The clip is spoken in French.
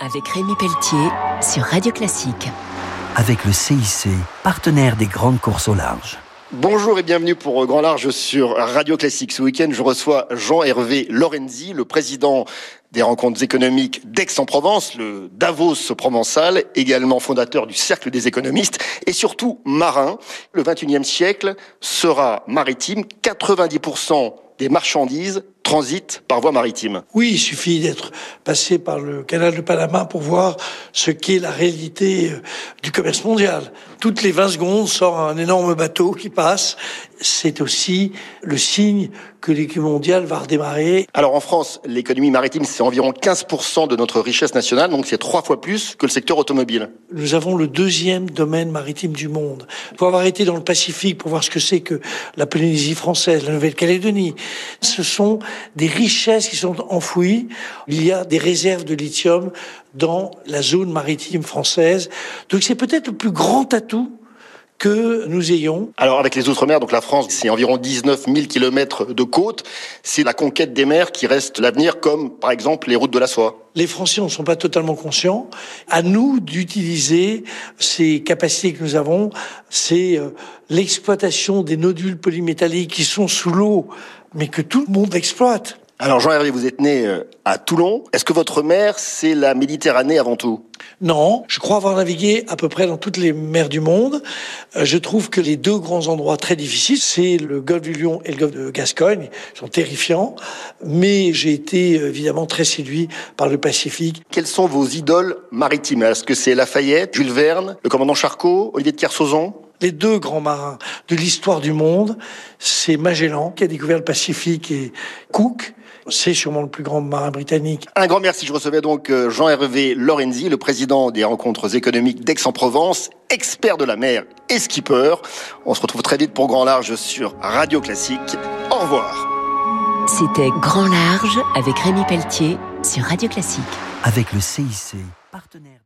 avec Rémi Pelletier sur Radio Classique. Avec le CIC, partenaire des grandes courses au large. Bonjour et bienvenue pour Grand Large sur Radio Classique. Ce week-end, je reçois Jean-Hervé Lorenzi, le président des rencontres économiques d'Aix-en-Provence, le Davos provençal, également fondateur du Cercle des économistes et surtout marin. Le 21e siècle sera maritime. 90% des marchandises transitent par voie maritime. Oui, il suffit d'être passé par le canal de Panama pour voir ce qu'est la réalité euh, du commerce mondial. Toutes les 20 secondes sort un énorme bateau qui passe. C'est aussi le signe que l'économie mondiale va redémarrer. Alors en France, l'économie maritime, c'est environ 15% de notre richesse nationale, donc c'est trois fois plus que le secteur automobile. Nous avons le deuxième domaine maritime du monde. Pour avoir été dans le Pacifique, pour voir ce que c'est que la Polynésie française, la Nouvelle-Calédonie, ce sont des richesses qui sont enfouies. Il y a des réserves de lithium dans la zone maritime française. Donc c'est peut-être le plus grand atout que nous ayons. Alors avec les Outre-mer, donc la France, c'est environ 19 000 kilomètres de côte. C'est la conquête des mers qui reste l'avenir, comme par exemple les routes de la soie. Les Français ne sont pas totalement conscients. À nous d'utiliser ces capacités que nous avons. C'est euh, l'exploitation des nodules polymétalliques qui sont sous l'eau, mais que tout le monde exploite. Alors Jean-Hervé, vous êtes né euh, à Toulon. Est-ce que votre mer, c'est la Méditerranée avant tout? Non, je crois avoir navigué à peu près dans toutes les mers du monde. Euh, je trouve que les deux grands endroits très difficiles, c'est le golfe du Lion et le golfe de Gascogne. Ils sont terrifiants. Mais j'ai été évidemment très séduit par le Pacifique. Quelles sont vos idoles maritimes? Est-ce que c'est Lafayette, Jules Verne, le commandant Charcot, Olivier de Kersauzon? Les deux grands marins de l'histoire du monde, c'est Magellan qui a découvert le Pacifique et Cook. C'est sûrement le plus grand marin britannique. Un grand merci. Je recevais donc euh, Jean-Hervé Lorenzi, le président des rencontres économiques d'Aix-en-Provence, expert de la mer et skipper. On se retrouve très vite pour Grand Large sur Radio Classique. Au revoir. C'était Grand Large avec Rémi Pelletier sur Radio Classique. Avec le CIC, partenaire.